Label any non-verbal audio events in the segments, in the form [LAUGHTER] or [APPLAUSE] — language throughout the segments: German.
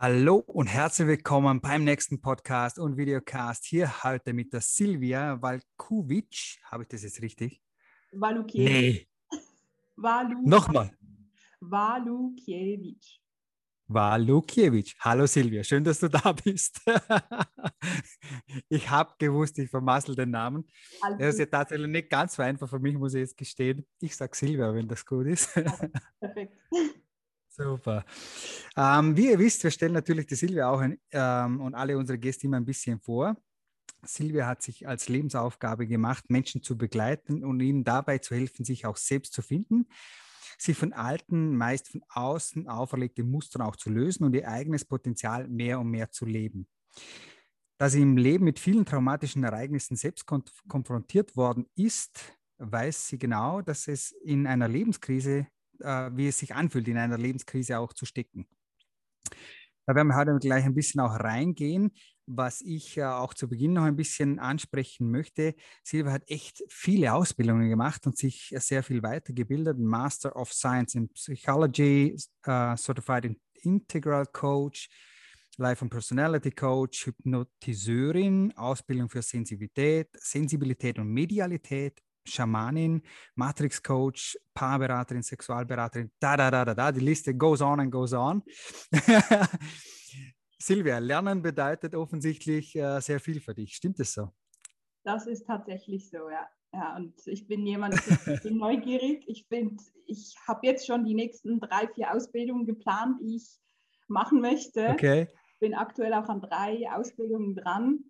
Hallo und herzlich willkommen beim nächsten Podcast und Videocast. Hier heute mit der Silvia Valkovic. Habe ich das jetzt richtig? Walukiewicz. Nee. Walu Nochmal. Walukiewicz. Walukiewicz. Hallo Silvia, schön, dass du da [LAUGHS] bist. ich habe gewusst, ich vermassel den Namen. Alles Das ist ja tatsächlich nicht ganz so einfach für mich, muss ich jetzt gestehen. Ich sage Silvia, wenn das gut ist. Perfekt. [LAUGHS] Super. Ähm, wie ihr wisst, wir stellen natürlich die Silvia auch ein, ähm, und alle unsere Gäste immer ein bisschen vor. Silvia hat sich als Lebensaufgabe gemacht, Menschen zu begleiten und ihnen dabei zu helfen, sich auch selbst zu finden, sie von alten, meist von außen auferlegten Mustern auch zu lösen und ihr eigenes Potenzial mehr und mehr zu leben. Da sie im Leben mit vielen traumatischen Ereignissen selbst konf konfrontiert worden ist, weiß sie genau, dass es in einer Lebenskrise äh, wie es sich anfühlt, in einer Lebenskrise auch zu stecken. Da werden wir heute gleich ein bisschen auch reingehen, was ich äh, auch zu Beginn noch ein bisschen ansprechen möchte. Silvia hat echt viele Ausbildungen gemacht und sich sehr viel weitergebildet. Master of Science in Psychology, äh, Certified in Integral Coach, Life and Personality Coach, Hypnotiseurin, Ausbildung für Sensibilität, Sensibilität und Medialität, Schamanin, Matrix Coach, Paarberaterin, Sexualberaterin, da, da, da, da, da, die Liste goes on and goes on. [LAUGHS] Silvia, Lernen bedeutet offensichtlich äh, sehr viel für dich. Stimmt es so? Das ist tatsächlich so, ja. Ja, und ich bin jemand, ich bin [LAUGHS] neugierig. Ich bin, ich habe jetzt schon die nächsten drei, vier Ausbildungen geplant, die ich machen möchte. Okay, Bin aktuell auch an drei Ausbildungen dran.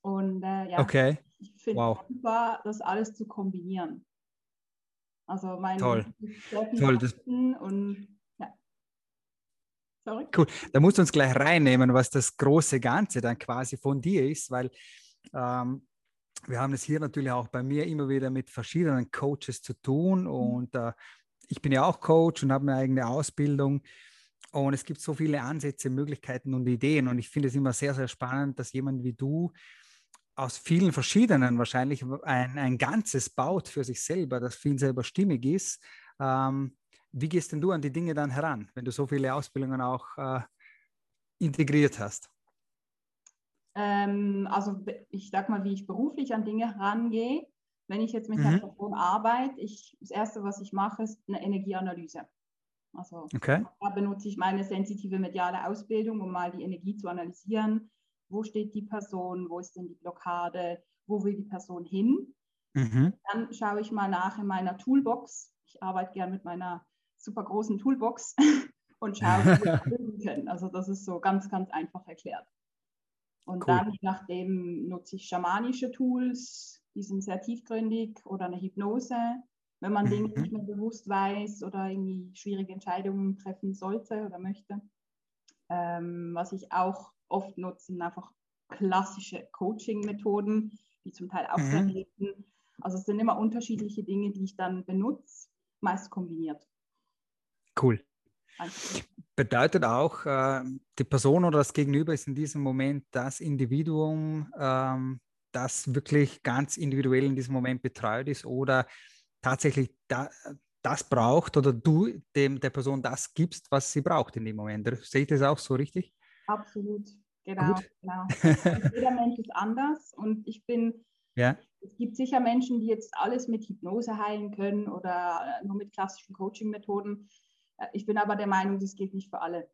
Und äh, ja, okay, ich finde Wow. super, das alles zu kombinieren. Also mein Toll. Toll, das- und ja. Sorry. cool. Da musst du uns gleich reinnehmen, was das große Ganze dann quasi von dir ist, weil ähm, wir haben es hier natürlich auch bei mir immer wieder mit verschiedenen Coaches zu tun und äh, ich bin ja auch Coach und habe eine eigene Ausbildung und es gibt so viele Ansätze, Möglichkeiten und Ideen und ich finde es immer sehr, sehr spannend, dass jemand wie du aus vielen verschiedenen wahrscheinlich ein, ein Ganzes baut für sich selber, das für ihn selber stimmig ist. Ähm, wie gehst denn du an die Dinge dann heran, wenn du so viele Ausbildungen auch äh, integriert hast? Ähm, also ich sag mal, wie ich beruflich an Dinge herangehe. Wenn ich jetzt mit einer Mhm. Person arbeite, ich, das Erste, was ich mache, ist eine Energieanalyse. Also Okay. da benutze ich meine sensitive mediale Ausbildung, um mal die Energie zu analysieren. Wo steht die Person? Wo ist denn die Blockade? Wo will die Person hin? Mhm. Dann schaue ich mal nach in meiner Toolbox. Ich arbeite gern mit meiner super großen Toolbox [LAUGHS] und schaue, wie wir das [LAUGHS] lösen können. Also das ist so ganz, ganz einfach erklärt. Und Cool. dann, je nachdem, nutze ich schamanische Tools, die sind sehr tiefgründig oder eine Hypnose, wenn man Dinge Mhm. nicht mehr bewusst weiß oder irgendwie schwierige Entscheidungen treffen sollte oder möchte. Ähm, was ich auch oft nutze, sind einfach klassische Coaching-Methoden, die zum Teil auch sehr Mhm. helfen. Also es sind immer unterschiedliche Dinge, die ich dann benutze, meist kombiniert. Cool. Bedeutet auch, äh, die Person oder das Gegenüber ist in diesem Moment das Individuum, ähm, das wirklich ganz individuell in diesem Moment betreut ist oder tatsächlich da, das braucht oder du dem, der Person das gibst, was sie braucht in dem Moment. Sehe ich das auch so richtig? Absolut, genau. Genau. [LAUGHS] Jeder Mensch ist anders und ich bin, Ja. es gibt sicher Menschen, die jetzt alles mit Hypnose heilen können oder nur mit klassischen Coaching-Methoden. Äh, Ich bin aber der Meinung, das geht nicht für alle.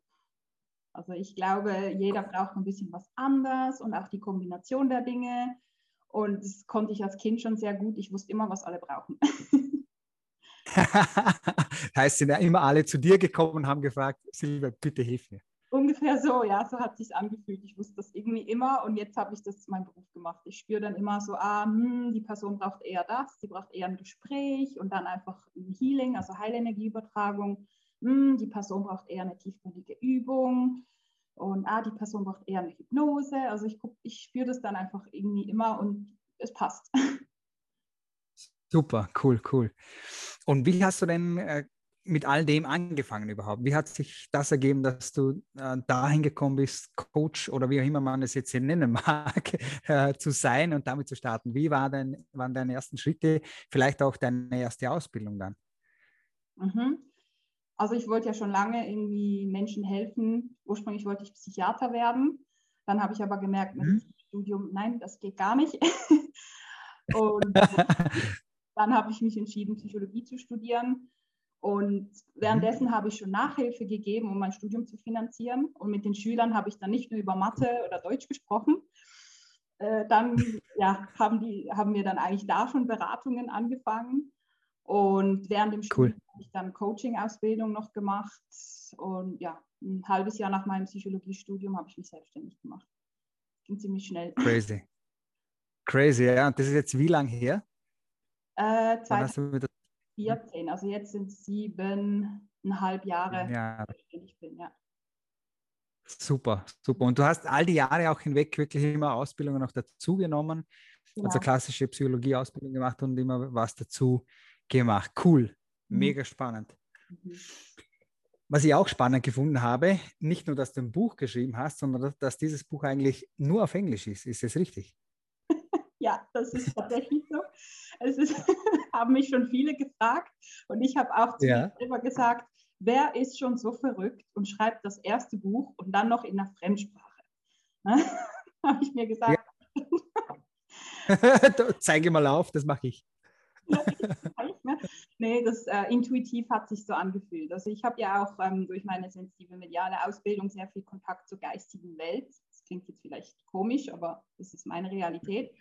Also ich glaube, jeder braucht ein bisschen was anderes und auch die Kombination der Dinge. Und das konnte ich als Kind schon sehr gut. Ich wusste immer, was alle brauchen. [LAUGHS] heißt, sind ja immer alle zu dir gekommen und haben gefragt, Silvia, bitte hilf mir. Ungefähr so, ja, so hat sich angefühlt. Ich wusste das irgendwie immer und jetzt habe ich das zu meinem Beruf gemacht. Ich spüre dann immer so, ah, hm, die Person braucht eher das, die braucht eher ein Gespräch und dann einfach ein Healing, also Heilenergieübertragung. Hm, die Person braucht eher eine tiefgründige Übung und ah, die Person braucht eher eine Hypnose. Also ich, ich spüre das dann einfach irgendwie immer und es passt. [LAUGHS] Super, cool, cool. Und wie hast du denn äh, mit all dem angefangen überhaupt? Wie hat sich das ergeben, dass du äh, dahin gekommen bist, Coach oder wie auch immer man es jetzt hier nennen [LAUGHS] mag, äh, zu sein und damit zu starten? Wie war dein, waren deine ersten Schritte, vielleicht auch deine erste Ausbildung dann? Mhm. Also ich wollte ja schon lange irgendwie Menschen helfen. Ursprünglich wollte ich Psychiater werden. Dann habe ich aber gemerkt, mit mhm. Studium, nein, das geht gar nicht. [LAUGHS] und dann habe ich mich entschieden, Psychologie zu studieren. Und währenddessen mhm. habe ich schon Nachhilfe gegeben, um mein Studium zu finanzieren. Und mit den Schülern habe ich dann nicht nur über Mathe oder Deutsch gesprochen. Äh, dann [LAUGHS] ja, haben, die, haben wir dann eigentlich da schon Beratungen angefangen. Und während dem Studium cool. habe ich dann Coaching-Ausbildung noch gemacht. Und ja, ein halbes Jahr nach meinem Psychologiestudium habe ich mich selbstständig gemacht. Ging ziemlich schnell. Crazy. Crazy, ja. Und das ist jetzt wie lange her? Äh, 2014. Also jetzt sind es siebeneinhalb Jahre, ja. ich bin, ja. Super, super. Und du hast all die Jahre auch hinweg wirklich immer Ausbildungen noch dazugenommen, genau. also klassische Psychologie-Ausbildung gemacht und immer was dazu gemacht. Cool, mhm. mega spannend. Mhm. Was ich auch spannend gefunden habe, nicht nur, dass du ein Buch geschrieben hast, sondern dass dieses Buch eigentlich nur auf Englisch ist. Ist das richtig? [LAUGHS] ja, das ist tatsächlich so. Es ist, [LAUGHS] haben mich schon viele gefragt und ich habe auch zu ja. mir selber gesagt, wer ist schon so verrückt und schreibt das erste Buch und dann noch in einer Fremdsprache? Ne? [LAUGHS] habe ich mir gesagt. Ja. [LAUGHS] Zeige mal auf, das mache ich. Ne? nee, das äh, intuitiv hat sich so angefühlt. Also ich habe ja auch ähm, durch meine sensitive mediale Ausbildung sehr viel Kontakt zur geistigen Welt. Das klingt jetzt vielleicht komisch, aber das ist meine Realität.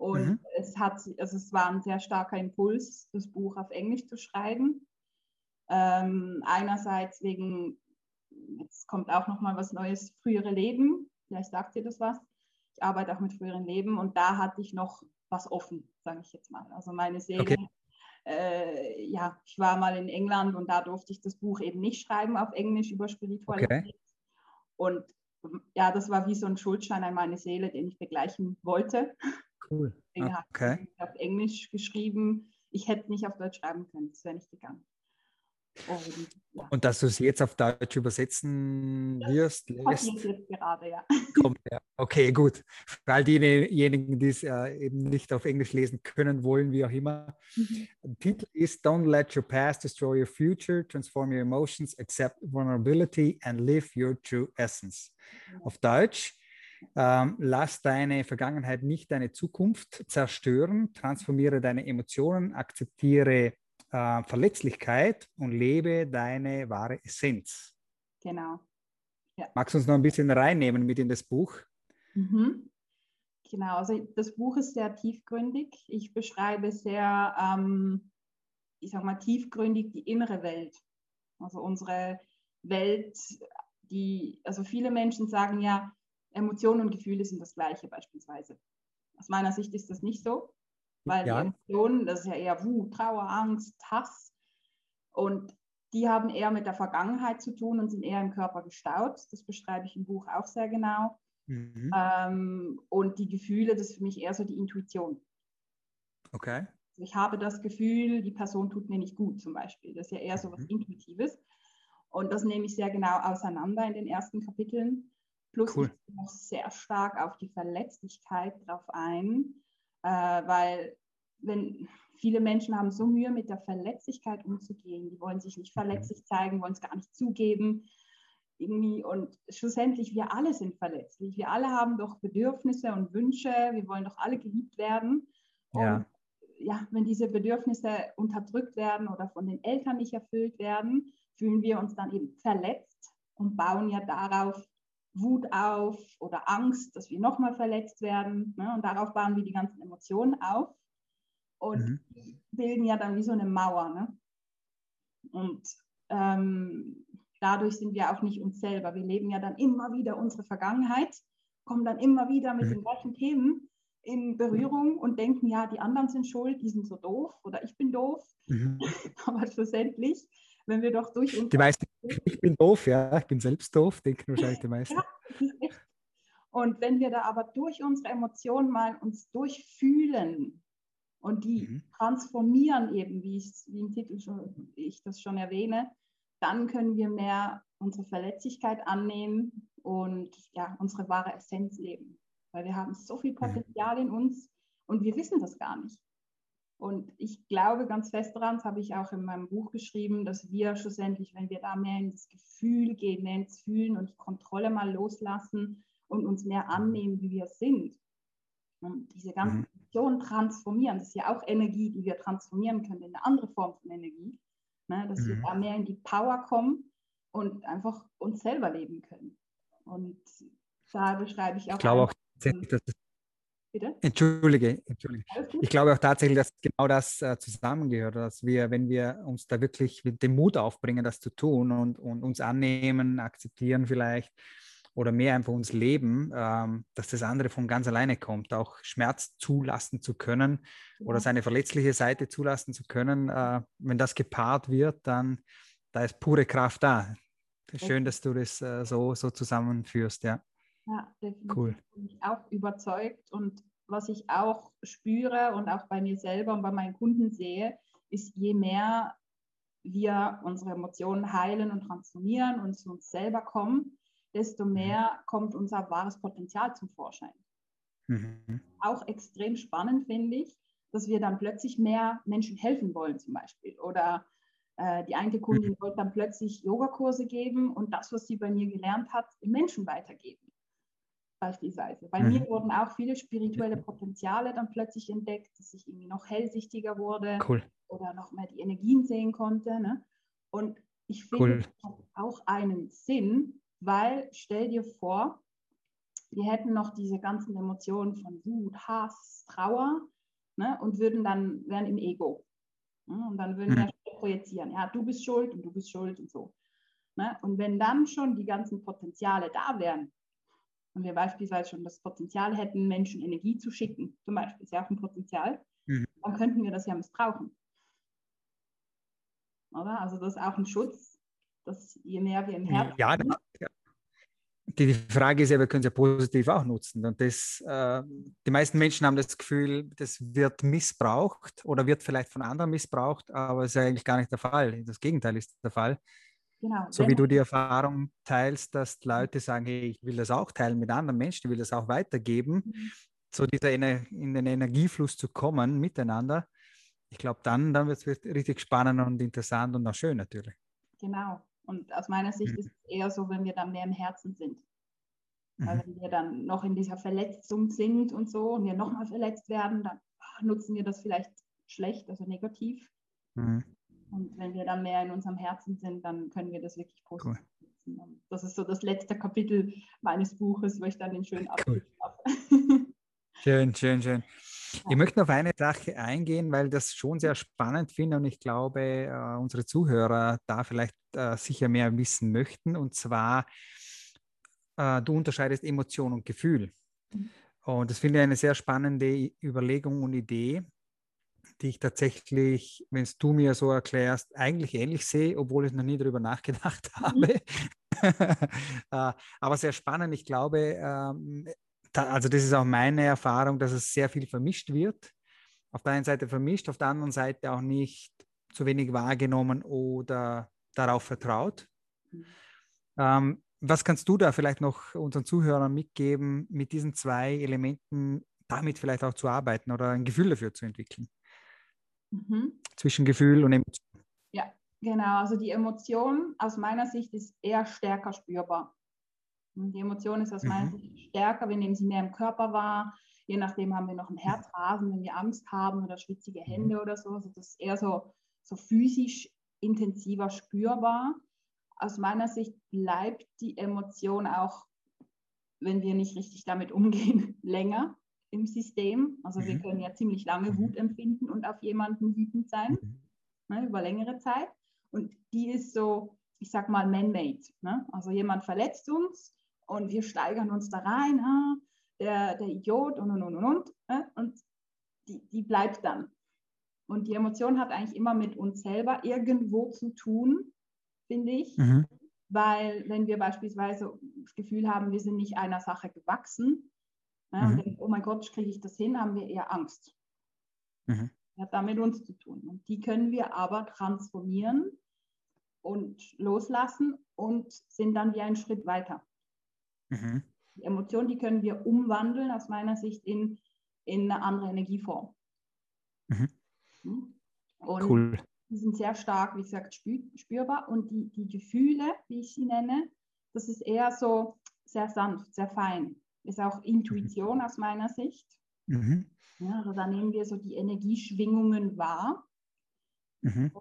Und mhm. es hat, also es war ein sehr starker Impuls, das Buch auf Englisch zu schreiben. Ähm, einerseits wegen, jetzt kommt auch noch mal was Neues, frühere Leben. Vielleicht sagt ihr das was. Ich arbeite auch mit früheren Leben und da hatte ich noch was offen, sage ich jetzt mal. Also meine Seele, okay. äh, ja, ich war mal in England und da durfte ich das Buch eben nicht schreiben auf Englisch über Spiritualität. Okay. Und ja, das war wie so ein Schuldschein an meine Seele, den ich begleichen wollte. Cool. Deswegen okay. habe ich auf Englisch geschrieben. Ich hätte nicht auf Deutsch schreiben können, das wäre nicht gegangen. Und, ja. Und dass du es jetzt auf Deutsch übersetzen wirst, lässt. jetzt gerade, ja. Kommt, ja. Okay, gut. Für all diejenigen, die es äh, eben nicht auf Englisch lesen können, wollen, wie auch immer. Mhm. Titel ist Don't let your past destroy your future, transform your emotions, accept vulnerability and live your true essence. Mhm. Auf Deutsch, ähm, lass deine Vergangenheit nicht deine Zukunft zerstören, transformiere deine Emotionen, akzeptiere äh, Verletzlichkeit und lebe deine wahre Essenz. Genau. Ja. Magst du uns noch ein bisschen reinnehmen mit in das Buch? Mhm. Genau, also das Buch ist sehr tiefgründig. Ich beschreibe sehr, ähm, ich sag mal, tiefgründig die innere Welt. Also unsere Welt, die, also viele Menschen sagen ja, Emotionen und Gefühle sind das gleiche beispielsweise. Aus meiner Sicht ist das nicht so. Weil ja. die Emotionen, das ist ja eher Wut, Trauer, Angst, Hass. Und die haben eher mit der Vergangenheit zu tun und sind eher im Körper gestaut. Das beschreibe ich im Buch auch sehr genau. Mhm. Ähm, und die Gefühle, das ist für mich eher so die Intuition. Okay. Also ich habe das Gefühl, die Person tut mir nicht gut zum Beispiel. Das ist ja eher so was mhm. Intuitives. Und das nehme ich sehr genau auseinander in den ersten Kapiteln. Plus cool. ich noch sehr stark auf die Verletzlichkeit drauf ein äh, weil wenn viele Menschen haben so Mühe mit der Verletzlichkeit umzugehen, die wollen sich nicht verletzlich zeigen, wollen es gar nicht zugeben. Irgendwie und schlussendlich, wir alle sind verletzlich. Wir alle haben doch Bedürfnisse und Wünsche. Wir wollen doch alle geliebt werden. Ja. Und ja, wenn diese Bedürfnisse unterdrückt werden oder von den Eltern nicht erfüllt werden, fühlen wir uns dann eben verletzt und bauen ja darauf Wut auf oder Angst, dass wir nochmal verletzt werden. Ne? Und darauf bauen wir die ganzen Emotionen auf. Und mhm. die bilden ja dann wie so eine Mauer. Ne? Und ähm, dadurch sind wir auch nicht uns selber. Wir leben ja dann immer wieder unsere Vergangenheit, kommen dann immer wieder mit mhm. den gleichen Themen in Berührung und denken, ja, die anderen sind schuld, die sind so doof oder ich bin doof. Mhm. [LAUGHS] Aber schlussendlich wenn wir doch durch Die meisten, ich bin doof, ja, ich bin selbst doof, denken wahrscheinlich die meisten. [LAUGHS] Ja, und wenn wir da aber durch unsere Emotionen mal uns durchfühlen und die mhm. transformieren eben, wie, ich, wie im Titel schon, ich das schon erwähne, dann können wir mehr unsere Verletzlichkeit annehmen und ja, unsere wahre Essenz leben. Weil wir haben so viel mhm. Potenzial mhm. in uns und wir wissen das gar nicht. Und ich glaube ganz fest daran, das habe ich auch in meinem Buch geschrieben, dass wir schlussendlich, wenn wir da mehr ins Gefühl gehen, mehr ins Fühlen und die Kontrolle mal loslassen und uns mehr annehmen, wie wir sind, und diese ganzen mhm. Transformieren, das ist ja auch Energie, die wir transformieren können in eine andere Form von Energie, ne? dass mhm. wir da mehr in die Power kommen und einfach uns selber leben können. Und da beschreibe ich auch. Ich glaube auch, dass Bitte? Entschuldige, Entschuldige. Ich glaube auch tatsächlich, dass genau das äh, zusammengehört, dass wir, wenn wir uns da wirklich dem Mut aufbringen, das zu tun und, und uns annehmen, akzeptieren vielleicht oder mehr einfach uns leben, ähm, dass das andere von ganz alleine kommt, auch Schmerz zulassen zu können ja. oder seine verletzliche Seite zulassen zu können. Äh, wenn das gepaart wird, dann da ist pure Kraft da. Schön, dass du das äh, so, so zusammenführst, ja. Ja, definitiv. Cool. Bin ich auch überzeugt. Und was ich auch spüre und auch bei mir selber und bei meinen Kunden sehe, ist, je mehr wir unsere Emotionen heilen und transformieren und zu uns selber kommen, desto mhm. mehr kommt unser wahres Potenzial zum Vorschein. Mhm. Auch extrem spannend finde ich, dass wir dann plötzlich mehr Menschen helfen wollen zum Beispiel. Oder äh, die eine Kundin mhm. wollte dann plötzlich Yogakurse geben und das, was sie bei mir gelernt hat, den Menschen weitergeben beispielsweise. Bei mhm. mir wurden auch viele spirituelle Potenziale dann plötzlich entdeckt, dass ich irgendwie noch hellsichtiger wurde cool. oder noch mehr die Energien sehen konnte. Ne? Und ich finde, cool. auch einen Sinn, weil stell dir vor, wir hätten noch diese ganzen Emotionen von Wut, Hass, Trauer ne? und würden dann, wären im Ego. Ne? Und dann würden mhm. wir projizieren, ja, du bist schuld und du bist schuld und so. Ne? Und wenn dann schon die ganzen Potenziale da wären, und wir beispielsweise schon das Potenzial hätten, Menschen Energie zu schicken, zum Beispiel, ist ja auch ein Potenzial, mhm. dann könnten wir das ja missbrauchen. Oder? Also das ist auch ein Schutz, dass je mehr wir im Herzen ja. Ja. Die Frage ist ja, wir können es ja positiv auch nutzen. Und das, äh, die meisten Menschen haben das Gefühl, das wird missbraucht oder wird vielleicht von anderen missbraucht, aber es ist ja eigentlich gar nicht der Fall. Das Gegenteil ist der Fall. Genau. So wie du die Erfahrung teilst, dass Leute sagen, hey, ich will das auch teilen mit anderen Menschen, ich will das auch weitergeben, mhm. so dieser in den Energiefluss zu kommen miteinander. Ich glaube, dann, dann wird es richtig spannend und interessant und auch schön natürlich. Genau. Und aus meiner Sicht mhm. ist es eher so, wenn wir dann mehr im Herzen sind. Weil mhm. wenn wir dann noch in dieser Verletzung sind und so und wir nochmal verletzt werden, dann ach, nutzen wir das vielleicht schlecht, also negativ. Und wenn wir dann mehr in unserem Herzen sind, dann können wir das wirklich positiv cool. nutzen. das ist so das letzte Kapitel meines Buches, wo ich dann den schönen Abschluss cool. habe. [LAUGHS] schön, schön, schön. Ich möchte auf eine Sache eingehen, weil das schon sehr spannend finde und ich glaube, äh, unsere Zuhörer da vielleicht äh, sicher mehr wissen möchten. Und zwar, äh, du unterscheidest Emotion und Gefühl. Mhm. Und das finde ich eine sehr spannende Überlegung und Idee die ich tatsächlich, wenn es du mir so erklärst, eigentlich ähnlich sehe, obwohl ich noch nie darüber nachgedacht [LAUGHS] mhm. habe. Äh, aber sehr spannend. Ich glaube, ähm, also das ist auch meine Erfahrung, dass es sehr viel vermischt wird. Auf der einen Seite vermischt, auf der anderen Seite auch nicht zu wenig wahrgenommen oder darauf vertraut. Mhm. Ähm, was kannst du da vielleicht noch unseren Zuhörern mitgeben, mit diesen zwei Elementen damit vielleicht auch zu arbeiten oder ein Gefühl dafür zu entwickeln? Mhm. Zwischen Gefühl und Emotion. Ja, genau. Also die Emotion aus meiner Sicht ist eher stärker spürbar. Und die Emotion ist aus mhm. meiner Sicht stärker, wir nehmen sie mehr im Körper wahr. Je nachdem haben wir noch ein Herzrasen, wenn wir Angst haben oder schwitzige Hände mhm. oder so. Also das ist eher so, so physisch intensiver spürbar. Aus meiner Sicht bleibt die Emotion auch, wenn wir nicht richtig damit umgehen, [LAUGHS] länger im System. Also mhm. wir können ja ziemlich lange mhm. Wut empfinden und auf jemanden wütend sein, mhm. ne, über längere Zeit. Und die ist so, ich sag mal, man-made. Ne? Also jemand verletzt uns und wir steigern uns da rein, ah, der, der Idiot und und und und und. Ne? Und die, die bleibt dann. Und die Emotion hat eigentlich immer mit uns selber irgendwo zu tun, finde ich. Mhm. Weil wenn wir beispielsweise das Gefühl haben, wir sind nicht einer Sache gewachsen, ja, mhm. und denken, oh mein Gott, kriege ich das hin, haben wir eher Angst. Mhm. Hat damit uns zu tun. Und die können wir aber transformieren und loslassen und sind dann wie einen Schritt weiter. Mhm. Die Emotionen, die können wir umwandeln, aus meiner Sicht, in, in eine andere Energieform. Mhm. Hm? Und cool. die sind sehr stark, wie gesagt, spürbar. Und die, die Gefühle, wie ich sie nenne, das ist eher so sehr sanft, sehr fein. Ist auch Intuition mhm. aus meiner Sicht. Mhm. Ja, also da nehmen wir so die Energieschwingungen wahr. Mhm.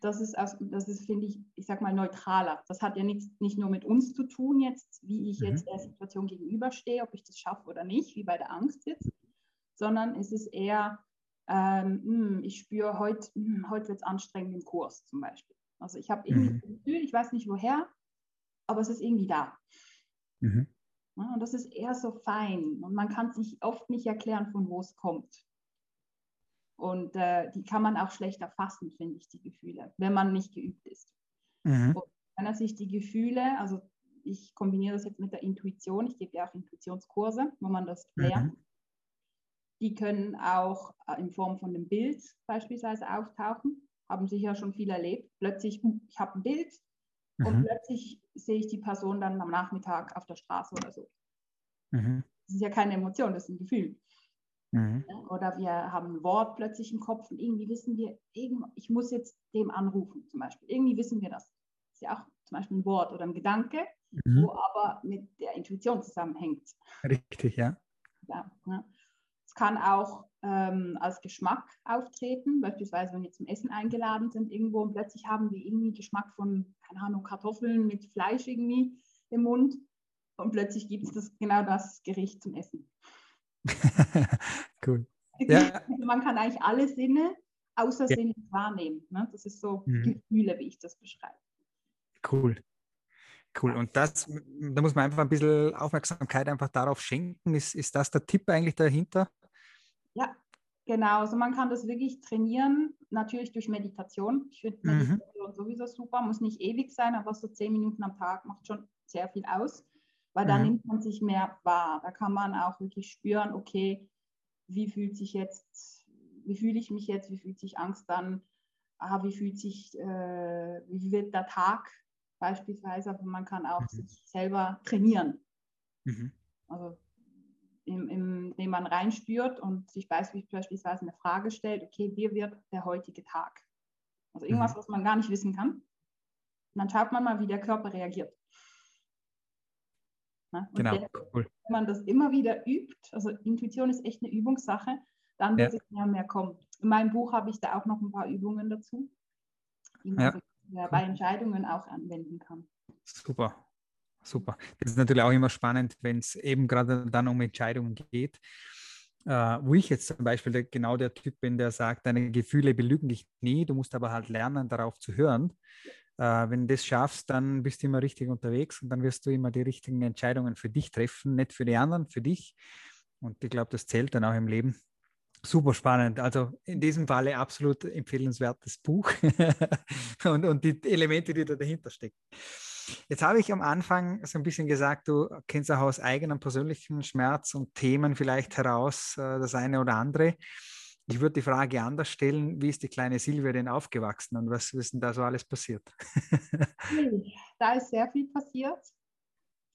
das ist, das ist finde ich, ich sag mal, neutraler. Das hat ja nicht, nicht nur mit uns zu tun, jetzt, wie ich mhm. jetzt der Situation gegenüberstehe, ob ich das schaffe oder nicht, wie bei der Angst jetzt, sondern es ist eher, ähm, hm, ich spüre, heute, hm, heute wird es anstrengend im Kurs zum Beispiel. Also ich habe irgendwie mhm. das Gefühl, ich weiß nicht woher, aber es ist irgendwie da. Mhm. Ja, und das ist eher so fein und man kann sich oft nicht erklären, von wo es kommt. Und äh, die kann man auch schlecht erfassen, finde ich, die Gefühle, wenn man nicht geübt ist. Mhm. Und wenn sich die Gefühle, also ich kombiniere das jetzt mit der Intuition, ich gebe ja auch Intuitionskurse, wo man das mhm. lernt. Die können auch äh, in Form von einem Bild beispielsweise auftauchen, haben sicher schon viel erlebt. Plötzlich, hm, ich habe ein Bild mhm. und plötzlich sehe ich die Person dann am Nachmittag auf der Straße oder so. Mhm. Das ist ja keine Emotion, das ist ein Gefühl. Mhm. Oder wir haben ein Wort plötzlich im Kopf und irgendwie wissen wir, ich muss jetzt dem anrufen zum Beispiel. Irgendwie wissen wir das. Das ist ja auch zum Beispiel ein Wort oder ein Gedanke, mhm. wo aber mit der Intuition zusammenhängt. Richtig, ja. ja ne? Es kann auch ähm, als Geschmack auftreten, beispielsweise wenn wir zum Essen eingeladen sind irgendwo und plötzlich haben wir irgendwie Geschmack von, keine Ahnung, Kartoffeln mit Fleisch irgendwie im Mund und plötzlich gibt es das, genau das Gericht zum Essen. [LAUGHS] cool. Ja. Man kann eigentlich alle Sinne außer ja. Sinne wahrnehmen. Ne? Das ist so mhm. Gefühle, wie ich das beschreibe. Cool. Cool. Und das, da muss man einfach ein bisschen Aufmerksamkeit einfach darauf schenken. Ist, ist das der Tipp eigentlich dahinter? Ja, genau. Also man kann das wirklich trainieren, natürlich durch Meditation. Ich finde mhm. Meditation mhm. sowieso super, muss nicht ewig sein, aber so zehn Minuten am Tag macht schon sehr viel aus weil da mhm. nimmt man sich mehr wahr. Da kann man auch wirklich spüren, okay, wie fühlt sich jetzt, wie fühle ich mich jetzt, wie fühlt sich Angst dann, ah, wie fühlt sich, äh, wie wird der Tag beispielsweise, aber man kann auch mhm. sich selber trainieren. Mhm. Also im, im, indem man reinspürt und sich beispielsweise eine Frage stellt, okay, wie wird der heutige Tag? Also irgendwas, mhm. was man gar nicht wissen kann. Und dann schaut man mal, wie der Körper reagiert. Ne? Genau, der, cool. Wenn man das immer wieder übt, also Intuition ist echt eine Übungssache, dann wird ja. es mehr und mehr kommen. In meinem Buch habe ich da auch noch ein paar Übungen dazu, die man ja. bei Entscheidungen auch anwenden kann. Super, super. Das ist natürlich auch immer spannend, wenn es eben gerade dann um Entscheidungen geht. Uh, wo ich jetzt zum Beispiel der, genau der Typ bin, der sagt, deine Gefühle belügen dich nie, du musst aber halt lernen, darauf zu hören. Äh, wenn du das schaffst, dann bist du immer richtig unterwegs und dann wirst du immer die richtigen Entscheidungen für dich treffen, nicht für die anderen, für dich. Und ich glaube, das zählt dann auch im Leben. Super spannend. Also in diesem Falle absolut empfehlenswertes Buch [LAUGHS] und, und die Elemente, die da dahinter stecken. Jetzt habe ich am Anfang so ein bisschen gesagt, du kennst auch aus eigenem persönlichen Schmerz und Themen vielleicht heraus äh, das eine oder andere. Ich würde die Frage anders stellen, wie ist die kleine Silvia denn aufgewachsen und was ist denn da so alles passiert? da ist sehr viel passiert.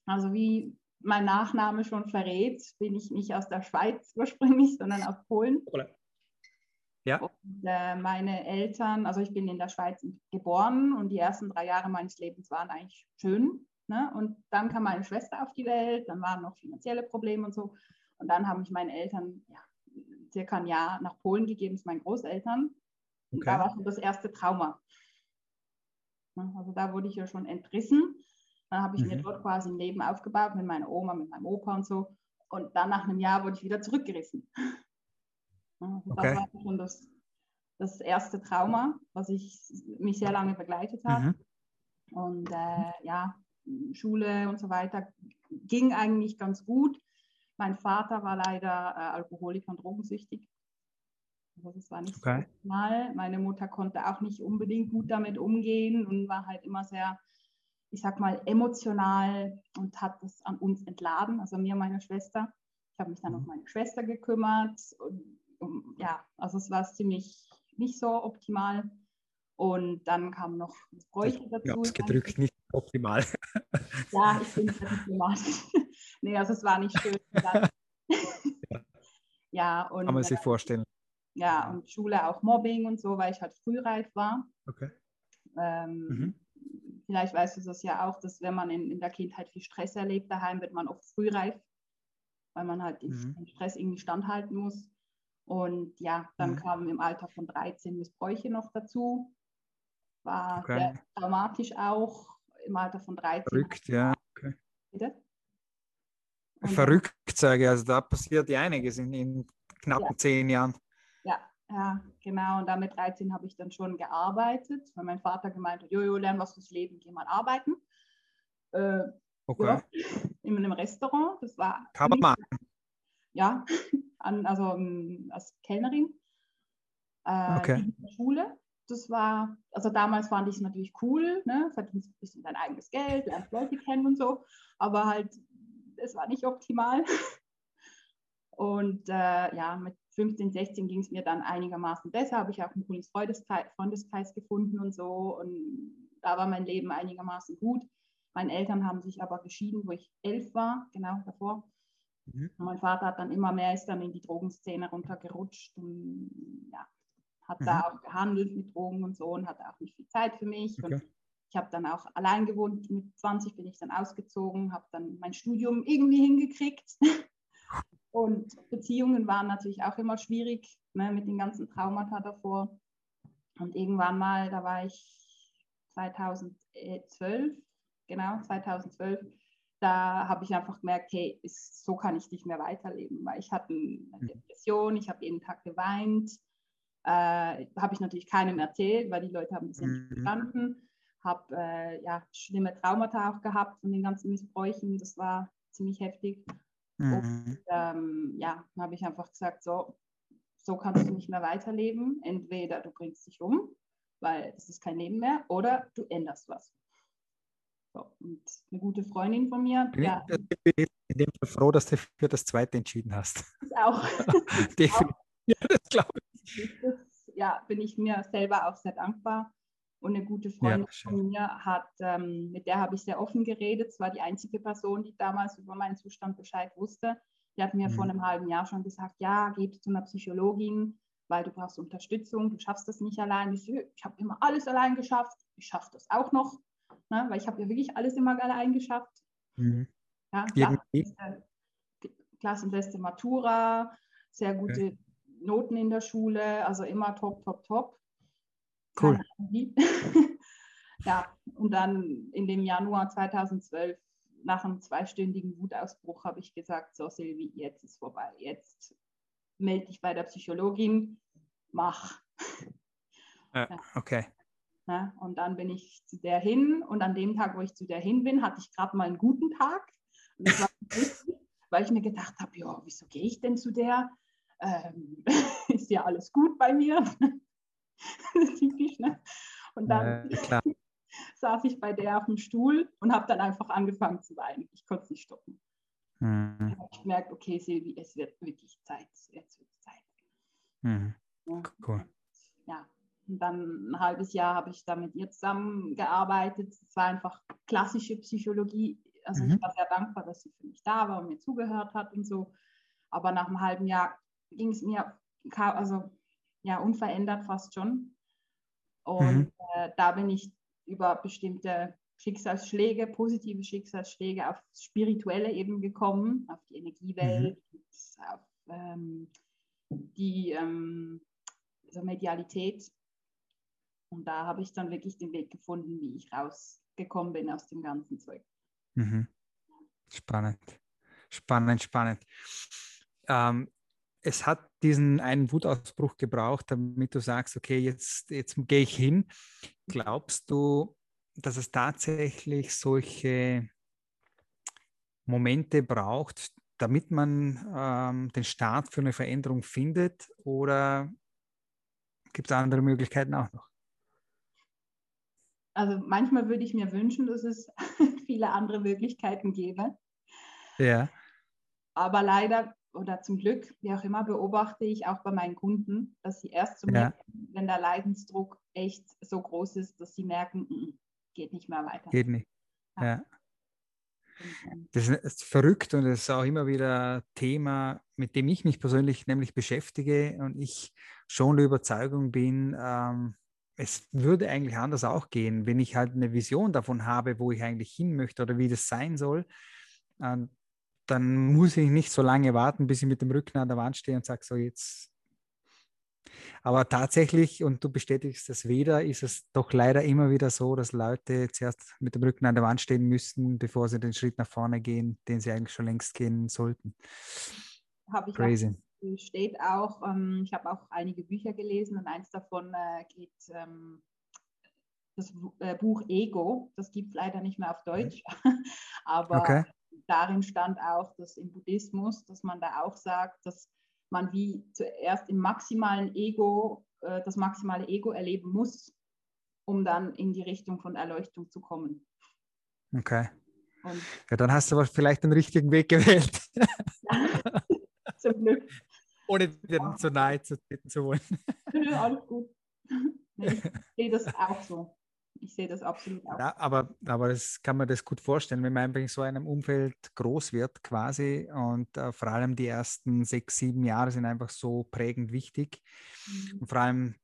Also wie mein Nachname schon verrät, bin ich nicht aus der Schweiz [LAUGHS] ursprünglich, sondern aus Polen. Ja. Und, äh, meine Eltern, also ich bin in der Schweiz geboren und die ersten drei Jahre meines Lebens waren eigentlich schön. Ne? Und dann kam meine Schwester auf die Welt, dann waren noch finanzielle Probleme und so. Und dann haben mich meine Eltern ja, circa ein Jahr nach Polen gegeben zu meinen Großeltern. Und okay. da war schon das erste Trauma. Also da wurde ich ja schon entrissen. Dann habe ich mhm. mir dort quasi ein Leben aufgebaut mit meiner Oma, mit meinem Opa und so. Und dann nach einem Jahr wurde ich wieder zurückgerissen. Okay. Das war schon das, das erste Trauma, was ich, mich sehr lange begleitet hat. Mhm. Und äh, ja, Schule und so weiter ging eigentlich ganz gut. Mein Vater war leider äh, Alkoholiker und drogensüchtig. Also das war nicht okay. so mal. Meine Mutter konnte auch nicht unbedingt gut damit umgehen und war halt immer sehr, ich sag mal, emotional und hat das an uns entladen, also mir und meine Schwester. Ich habe mich dann mhm. um meine Schwester gekümmert. Und, ja, also es war ziemlich nicht so optimal. Und dann kam noch das Bräuchte dazu. Ja, gedrückt, nicht optimal. Ja, ich bin sehr diplomatisch. [LAUGHS] nee, also es war nicht schön. [LAUGHS] ja. ja, und. Kann man sich vorstellen. ja, und Schule auch Mobbing und so, weil ich halt frühreif war. Okay. Ähm, Mhm. Vielleicht weißt du das ja auch, dass wenn man in, in der Kindheit viel Stress erlebt daheim, wird man oft frühreif, weil man halt Mhm. den Stress irgendwie standhalten muss. Und ja, dann Mhm. kamen im Alter von 13 Missbräuche noch dazu. War Okay. sehr traumatisch auch im Alter von 13. Verrückt, ja. Okay. Verrückt, sage ich. Also da passiert ja einiges in, in knappen Ja. zehn Jahren. Ja, ja, genau. Und da mit 13 habe ich dann schon gearbeitet, weil mein Vater gemeint hat, Jojo, lern was fürs Leben, geh mal arbeiten. Äh, Okay. ja, in einem Restaurant. Das war Kann man machen. ja, [LAUGHS] an, also ähm, als Kellnerin. Äh, Okay. in der Schule. Das war, also damals fand ich es natürlich cool, ne? verdienst ein bisschen dein eigenes Geld, lernst Leute kennen und so, aber halt, es war nicht optimal. [LAUGHS] Und äh, ja, mit 15, 16 ging es mir dann einigermaßen besser, habe ich auch einen coolen Freundeskreis, Freundeskreis gefunden und so und da war mein Leben einigermaßen gut. Meine Eltern haben sich aber geschieden, wo ich elf war, genau davor. Mhm. Mein Vater hat dann immer mehr, ist dann in die Drogenszene runtergerutscht und ja, hat da Mhm. auch gehandelt mit Drogen und so und hatte auch nicht viel Zeit für mich. Okay. Und ich habe dann auch allein gewohnt. Mit 20 bin ich dann ausgezogen, habe dann mein Studium irgendwie hingekriegt. [LAUGHS] Und Beziehungen waren natürlich auch immer schwierig ne, mit den ganzen Traumata davor. Und irgendwann mal, da war ich 2012, genau, 2012, da habe ich einfach gemerkt, hey, ist, so kann ich nicht mehr weiterleben, weil ich hatte eine Mhm. Depression, ich habe jeden Tag geweint, äh, habe ich natürlich keinem erzählt, weil die Leute haben das nicht Mhm. verstanden, habe äh, ja, schlimme Traumata auch gehabt von den ganzen Missbräuchen, das war ziemlich heftig. Mhm. Ähm, ja, dann habe ich einfach gesagt, so, so kannst du nicht mehr weiterleben. Entweder du bringst dich um, weil es ist kein Leben mehr, oder du änderst was. So, und eine gute Freundin von mir, Bin ja, ich in dem Fall froh, dass du für das zweite entschieden hast. [LAUGHS] ist auch, [LAUGHS] Definitiv. Ja, das glaube das, ja, bin ich mir selber auch sehr dankbar. Und eine gute Freundin schön. von mir hat, ähm, mit der habe ich sehr offen geredet. Es war die einzige Person, die damals über meinen Zustand Bescheid wusste. Die hat mir vor Mhm. einem halben Jahr schon gesagt, ja, geh zu einer Psychologin, weil du brauchst Unterstützung, du schaffst das nicht allein. Ich, ich habe immer alles allein geschafft, ich schaffe das auch noch, ne? weil ich habe ja wirklich alles immer allein geschafft. ich. Mhm. Ja, Irgendwie. Klassenbeste, Matura, sehr gute Noten in der Schule, also immer top, top, top. Cool. [LAUGHS] Ja, und dann in dem Januar 2012, nach einem zweistündigen Wutausbruch, habe ich gesagt, so Silvi, jetzt ist vorbei, jetzt melde dich bei der Psychologin, mach. Ja, okay. Ne? Und dann bin ich zu der hin und an dem Tag, wo ich zu der hin bin, hatte ich gerade mal einen guten Tag. Und das war lustig, weil ich mir gedacht habe, ja, wieso gehe ich denn zu der? Ähm, [LAUGHS] ist ja alles gut bei mir. [LAUGHS] Typisch, ne? Und dann klar. [LAUGHS] saß ich bei der auf dem Stuhl und habe dann einfach angefangen zu weinen. Ich konnte es nicht stoppen. Mhm. Dann habe ich gemerkt, okay, Silvi, es wird wirklich Zeit. Jetzt wird Zeit. Mhm. Ja. Cool. Dann ein halbes Jahr habe ich da mit ihr zusammengearbeitet. Es war einfach klassische Psychologie. Also Mhm. ich war sehr dankbar, dass sie für mich da war und mir zugehört hat und so. Aber nach einem halben Jahr ging es mir also ja unverändert fast schon. Und Mhm. äh, da bin ich über bestimmte Schicksalsschläge, positive Schicksalsschläge auf spirituelle eben gekommen, auf die Energiewelt, auf ähm, die ähm, also Medialität. Und da habe ich dann wirklich den Weg gefunden, wie ich rausgekommen bin aus dem ganzen Zeug. Mhm. Spannend. Spannend, spannend. Ähm, es hat diesen einen Wutausbruch gebraucht, damit du sagst, okay, jetzt, jetzt gehe ich hin. Glaubst du, dass es tatsächlich solche Momente braucht, damit man ähm, den Start für eine Veränderung findet? Oder gibt es andere Möglichkeiten auch noch? Also manchmal würde ich mir wünschen, dass es [LAUGHS] viele andere Möglichkeiten gäbe. Ja. Aber leider oder zum Glück, wie auch immer, beobachte ich auch bei meinen Kunden, dass sie erst zu mir Ja. kommen, wenn der Leidensdruck echt so groß ist, dass sie merken, "Mm, geht nicht mehr weiter. Geht nicht. Ja. Das ist verrückt und das ist auch immer wieder ein Thema, mit dem ich mich persönlich nämlich beschäftige und ich schon der Überzeugung bin, ähm, es würde eigentlich anders auch gehen, wenn ich halt eine Vision davon habe, wo ich eigentlich hin möchte oder wie das sein soll. Äh, dann muss ich nicht so lange warten, bis ich mit dem Rücken an der Wand stehe und sage, so jetzt aber tatsächlich, und du bestätigst das wieder, ist es doch leider immer wieder so, dass Leute zuerst mit dem Rücken an der Wand stehen müssen, bevor sie den Schritt nach vorne gehen, den sie eigentlich schon längst gehen sollten. Habe ich Crazy. Auch, steht auch, ähm, ich habe auch einige Bücher gelesen und eins davon äh, geht ähm, das äh, Buch Ego. Das gibt es leider nicht mehr auf Deutsch, [LAUGHS] aber okay. darin stand auch, dass im Buddhismus, dass man da auch sagt, dass man wie zuerst im maximalen Ego, äh, das maximale Ego erleben muss, um dann in die Richtung von Erleuchtung zu kommen. Okay. Und ja, dann hast du aber vielleicht den richtigen Weg gewählt. [LAUGHS] zum Glück. Ohne [LAUGHS] dir ja. zu nahe zu treten zu wollen. Alles gut. [LAUGHS] Ich sehe das auch so. Ich sehe das absolut auch. Ja, aber, aber das kann man das gut vorstellen, wenn man in so einem Umfeld groß wird quasi und äh, vor allem die ersten sechs, sieben Jahre sind einfach so prägend wichtig. Mhm. Und vor allem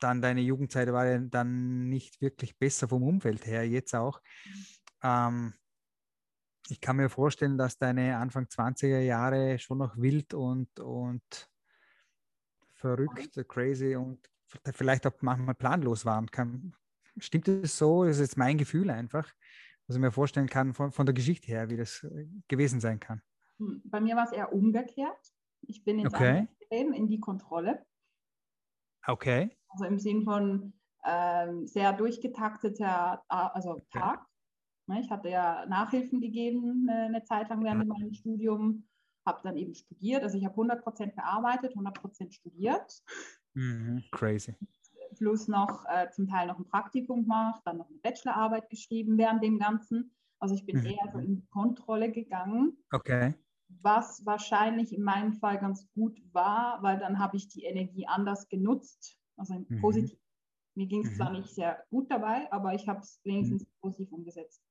dann deine Jugendzeit war ja dann nicht wirklich besser vom Umfeld her, jetzt auch. Mhm. Ähm, ich kann mir vorstellen, dass deine Anfang 20er Jahre schon noch wild und, und verrückt, crazy und vielleicht auch manchmal planlos waren. Kann, Stimmt das so? Das ist jetzt mein Gefühl einfach, was ich mir vorstellen kann von, von der Geschichte her, wie das äh, gewesen sein kann. Hm, bei mir war es eher umgekehrt. Ich bin ins okay. in die Kontrolle. Okay. Also im Sinn von ähm, sehr durchgetakteter also Tag. Okay. Ich hatte ja Nachhilfen gegeben äh, eine Zeit lang während ja. meinem Studium, habe dann eben studiert. Also ich habe 100% gearbeitet, 100% studiert. Mhm, crazy plus noch äh, zum Teil noch ein Praktikum gemacht, dann noch eine Bachelorarbeit geschrieben während dem Ganzen. Also ich bin mhm. eher so in Kontrolle gegangen. Okay. Was wahrscheinlich in meinem Fall ganz gut war, weil dann habe ich die Energie anders genutzt, also mhm. positiv. Mir ging es mhm. zwar nicht sehr gut dabei, aber ich habe es wenigstens positiv umgesetzt.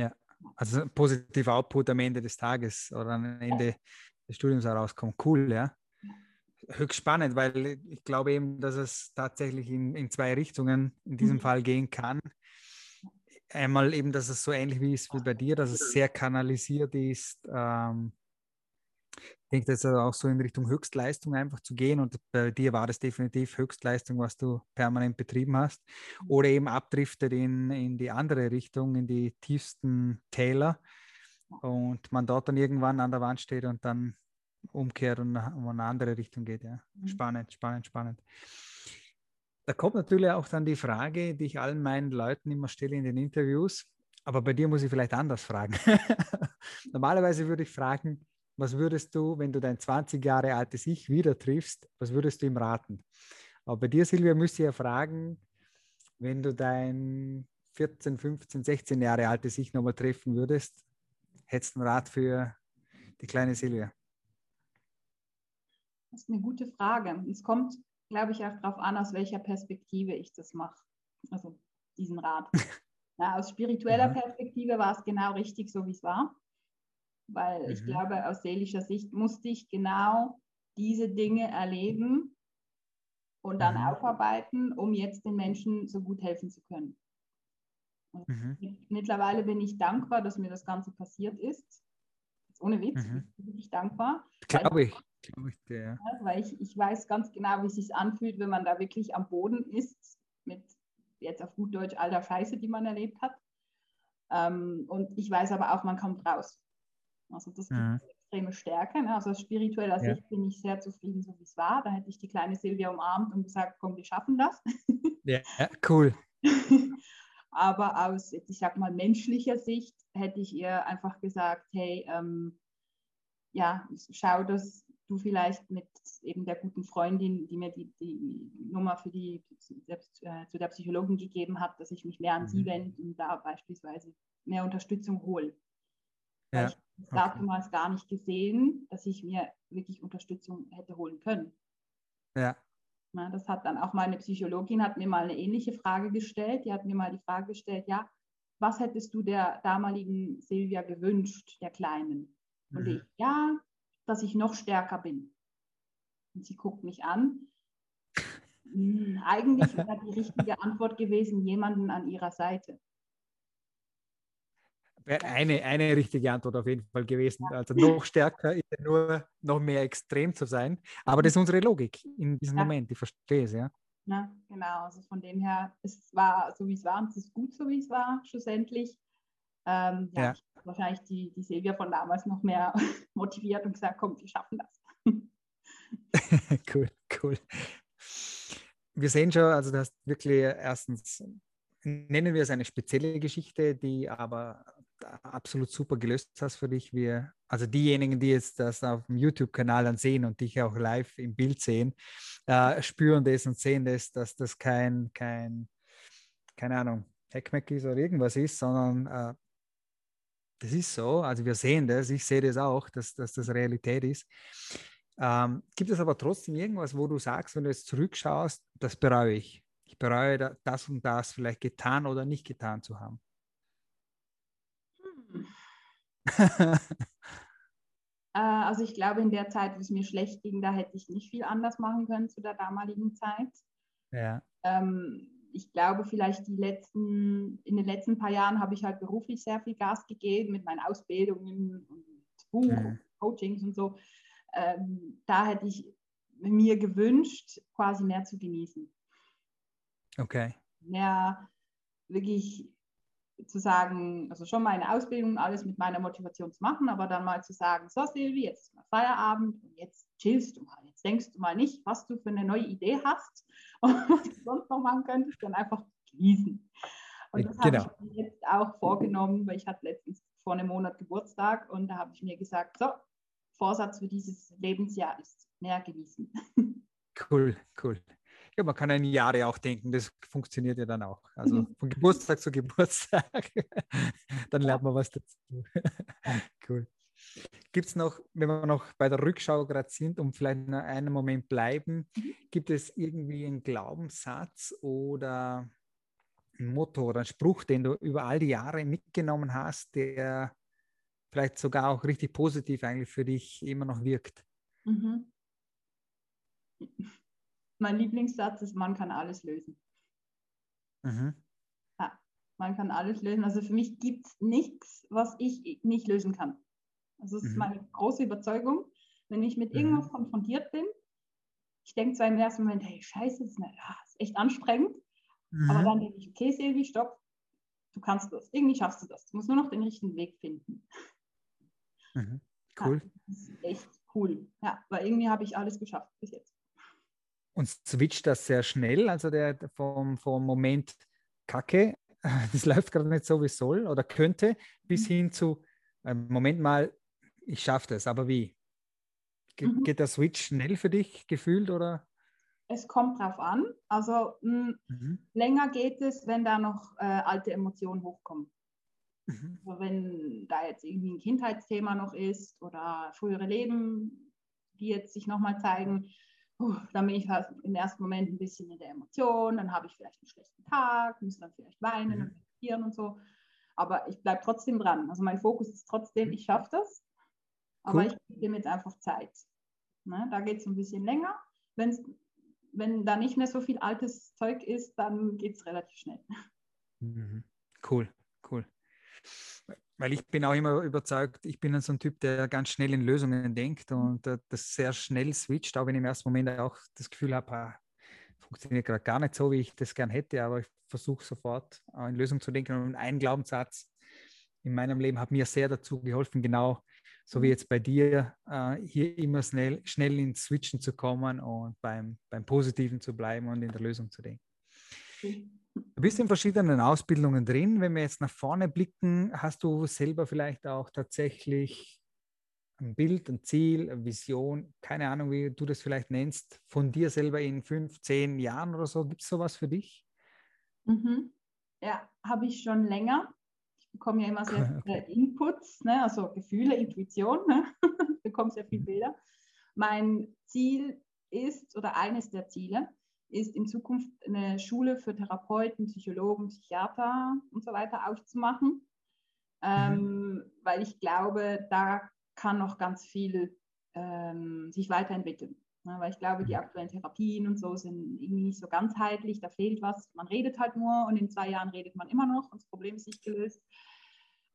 Ja, also positiver Output am Ende des Tages oder am Ende des Studiums herauskommt. Cool, ja höchst spannend, weil ich glaube eben, dass es tatsächlich in, in zwei Richtungen in diesem mhm. Fall gehen kann. Einmal eben, dass es so ähnlich wie wie bei dir, dass es sehr kanalisiert ist. Ähm, denke, dass es auch so in Richtung Höchstleistung einfach zu gehen und bei dir war das definitiv Höchstleistung, was du permanent betrieben hast. Mhm. Oder eben abdriftet in, in die andere Richtung, in die tiefsten Täler und man dort dann irgendwann an der Wand steht und dann umkehrt und um eine andere Richtung geht. Ja. Mhm. Spannend, spannend, spannend. Da kommt natürlich auch dann die Frage, die ich allen meinen Leuten immer stelle in den Interviews, aber bei dir muss ich vielleicht anders fragen. [LAUGHS] Normalerweise würde ich fragen, was würdest du, wenn du dein 20 Jahre altes Ich wieder triffst, was würdest du ihm raten? Aber bei dir, Silvia, müsste ich ja fragen, wenn du dein 14, 15, 16 Jahre altes Ich nochmal treffen würdest, hättest du einen Rat für die kleine Silvia? Das ist eine gute Frage. Es kommt, glaube ich, auch darauf an, aus welcher Perspektive ich das mache. Also diesen Rat. [LAUGHS] Ja, aus spiritueller mhm. Perspektive war es genau richtig, so wie es war. Weil mhm. ich glaube, aus seelischer Sicht musste ich genau diese Dinge erleben und dann mhm. aufarbeiten, um jetzt den Menschen so gut helfen zu können. Mhm. Mittlerweile bin ich dankbar, dass mir das Ganze passiert ist. Ohne Witz, mhm. bin ich dankbar. Glaube ich. Glaube ich dir. Ja, weil ich, ich weiß ganz genau, wie es sich anfühlt, wenn man da wirklich am Boden ist, mit jetzt auf gut Deutsch all der Scheiße, die man erlebt hat. Ähm, und ich weiß aber auch, man kommt raus. Also das gibt mhm. extreme Stärke. Ne? Also aus spiritueller ja. Sicht bin ich sehr zufrieden, so wie es war. Da hätte ich die kleine Silvia umarmt und gesagt, komm, wir schaffen das. [LAUGHS] Ja, cool. [LAUGHS] aber aus, ich sag mal, menschlicher Sicht hätte ich ihr einfach gesagt, hey, ähm, ja, schau, dass du vielleicht mit eben der guten Freundin, die mir die, die Nummer für die äh, zu der Psychologin gegeben hat, dass ich mich mehr an mhm. sie wende und da beispielsweise mehr Unterstützung hole. Ja, ich habe okay. damals gar nicht gesehen, dass ich mir wirklich Unterstützung hätte holen können. Ja. Na, das hat dann auch meine Psychologin hat mir mal eine ähnliche Frage gestellt. Die hat mir mal die Frage gestellt, ja, was hättest du der damaligen Silvia gewünscht, der Kleinen? Und mhm. ich, ja, dass ich noch stärker bin. Und sie guckt mich an. Hm, eigentlich [LAUGHS] wäre die richtige Antwort gewesen, jemanden an ihrer Seite. Eine, eine richtige Antwort auf jeden Fall gewesen. Ja. Also noch stärker ist nur noch mehr extrem zu sein. Aber das ist unsere Logik in diesem ja. Moment. Ich verstehe es, ja. Ja, genau. Also von dem her, es war so, wie es war und es ist gut, so wie es war, schlussendlich. Ähm, ja, ja. wahrscheinlich die, die Silvia von damals noch mehr [LAUGHS] motiviert und gesagt, komm, wir schaffen das. [LAUGHS] cool, cool. Wir sehen schon, also du hast wirklich erstens, nennen wir es eine spezielle Geschichte, die aber absolut super gelöst hast für dich. Wir, also diejenigen, die jetzt das auf dem YouTube-Kanal dann sehen und dich auch live im Bild sehen, äh, spüren das und sehen das, dass das kein, kein keine Ahnung, Heckmeck ist oder irgendwas ist, sondern äh, das ist so. Also wir sehen das, ich sehe das auch, dass, dass das Realität ist. Ähm, gibt es aber trotzdem irgendwas, wo du sagst, wenn du jetzt zurückschaust, das bereue ich. Ich bereue das und das vielleicht getan oder nicht getan zu haben. Äh, [LAUGHS] also ich glaube, in der Zeit, wo es mir schlecht ging, da hätte ich nicht viel anders machen können zu der damaligen Zeit. Ja. Ähm, ich glaube, vielleicht die letzten, in den letzten paar Jahren habe ich halt beruflich sehr viel Gas gegeben mit meinen Ausbildungen und Buch, mhm. Coachings und so. Ähm, da hätte ich mir gewünscht, quasi mehr zu genießen. Okay. Mehr wirklich zu sagen, also schon meine Ausbildung, alles mit meiner Motivation zu machen, aber dann mal zu sagen, so Silvi, jetzt ist mal Feierabend und jetzt chillst du mal. Jetzt denkst du mal nicht, was du für eine neue Idee hast [LAUGHS] und was du sonst noch machen könntest, dann einfach genießen. Und das genau. habe ich mir jetzt auch vorgenommen, weil ich hatte letztens vor einem Monat Geburtstag und da habe ich mir gesagt, so, Vorsatz für dieses Lebensjahr ist mehr genießen. [LAUGHS] Cool, cool. Ja, man kann an Jahre auch denken, das funktioniert ja dann auch. Also mhm. von Geburtstag zu Geburtstag, [LAUGHS] dann lernt man was dazu. [LAUGHS] cool. Gibt es noch, wenn wir noch bei der Rückschau gerade sind und vielleicht noch einen Moment bleiben, mhm. gibt es irgendwie einen Glaubenssatz oder ein Motto oder einen Spruch, den du über all die Jahre mitgenommen hast, der vielleicht sogar auch richtig positiv eigentlich für dich immer noch wirkt? Mhm mein Lieblingssatz ist, man kann alles lösen. Mhm. Ja, man kann alles lösen. Also für mich gibt es nichts, was ich nicht lösen kann. Also das mhm. ist meine große Überzeugung. Wenn ich mit irgendwas mhm. konfrontiert bin, ich denke zwar im ersten Moment, hey, scheiße, das ist, eine, ja, ist echt anstrengend. Aber mhm. dann denke ich, okay, Silvi, stopp, du kannst das. Irgendwie schaffst du das. Du musst nur noch den richtigen Weg finden. Mhm. Cool. Ja, das ist echt cool. Ja, weil irgendwie habe ich alles geschafft bis jetzt und switcht das sehr schnell, also der vom, vom Moment Kacke, [LAUGHS] das läuft gerade nicht so, wie es soll oder könnte, bis mhm. hin zu äh, Moment mal, ich schaffe das, aber wie? Ge mhm. Geht der Switch schnell für dich gefühlt oder? Es kommt drauf an. Also mh, mhm. länger geht es, wenn da noch äh, alte Emotionen hochkommen. Mhm. Also wenn da jetzt irgendwie ein Kindheitsthema noch ist oder frühere Leben, die jetzt sich nochmal zeigen, uh, dann bin ich halt im ersten Moment ein bisschen in der Emotion, dann habe ich vielleicht einen schlechten Tag, muss dann vielleicht weinen mhm. und und so. Aber ich bleibe trotzdem dran. Also mein Fokus ist trotzdem, ich schaffe das, aber cool. ich gebe dem jetzt einfach Zeit. Ne? Da geht es ein bisschen länger. Wenn's, wenn da nicht mehr so viel altes Zeug ist, dann geht es relativ schnell. Mhm. Cool, cool. Weil ich bin auch immer überzeugt, ich bin so ein Typ, der ganz schnell in Lösungen denkt und äh, das sehr schnell switcht, auch wenn ich im ersten Moment auch das Gefühl habe, ah, funktioniert gerade gar nicht so, wie ich das gern hätte, aber ich versuche sofort in Lösungen zu denken. Und ein Glaubenssatz in meinem Leben hat mir sehr dazu geholfen, genau so wie mhm. jetzt bei dir, äh, hier immer schnell, schnell ins Switchen zu kommen und beim, beim Positiven zu bleiben und in der Lösung zu denken. Du bist in verschiedenen Ausbildungen drin. Wenn wir jetzt nach vorne blicken, hast du selber vielleicht auch tatsächlich ein Bild, ein Ziel, eine Vision, keine Ahnung, wie du das vielleicht nennst, von dir selber in fünf, zehn Jahren oder so? Gibt es sowas für dich? Mhm. Ja, habe ich schon länger. Ich bekomme ja immer sehr [LAUGHS] viele Inputs, ne? also Gefühle, Intuition. Ne? ich [LAUGHS] bekomme sehr viele mhm. Bilder. Mein Ziel ist, oder eines der Ziele, ist in Zukunft eine Schule für Therapeuten, Psychologen, Psychiater und so weiter aufzumachen, ähm, mhm. weil ich glaube, da kann noch ganz viel ähm, sich weiterentwickeln. Ja, weil ich glaube, die aktuellen Therapien und so sind irgendwie nicht so ganzheitlich, da fehlt was. Man redet halt nur und in zwei Jahren redet man immer noch und das Problem ist nicht gelöst.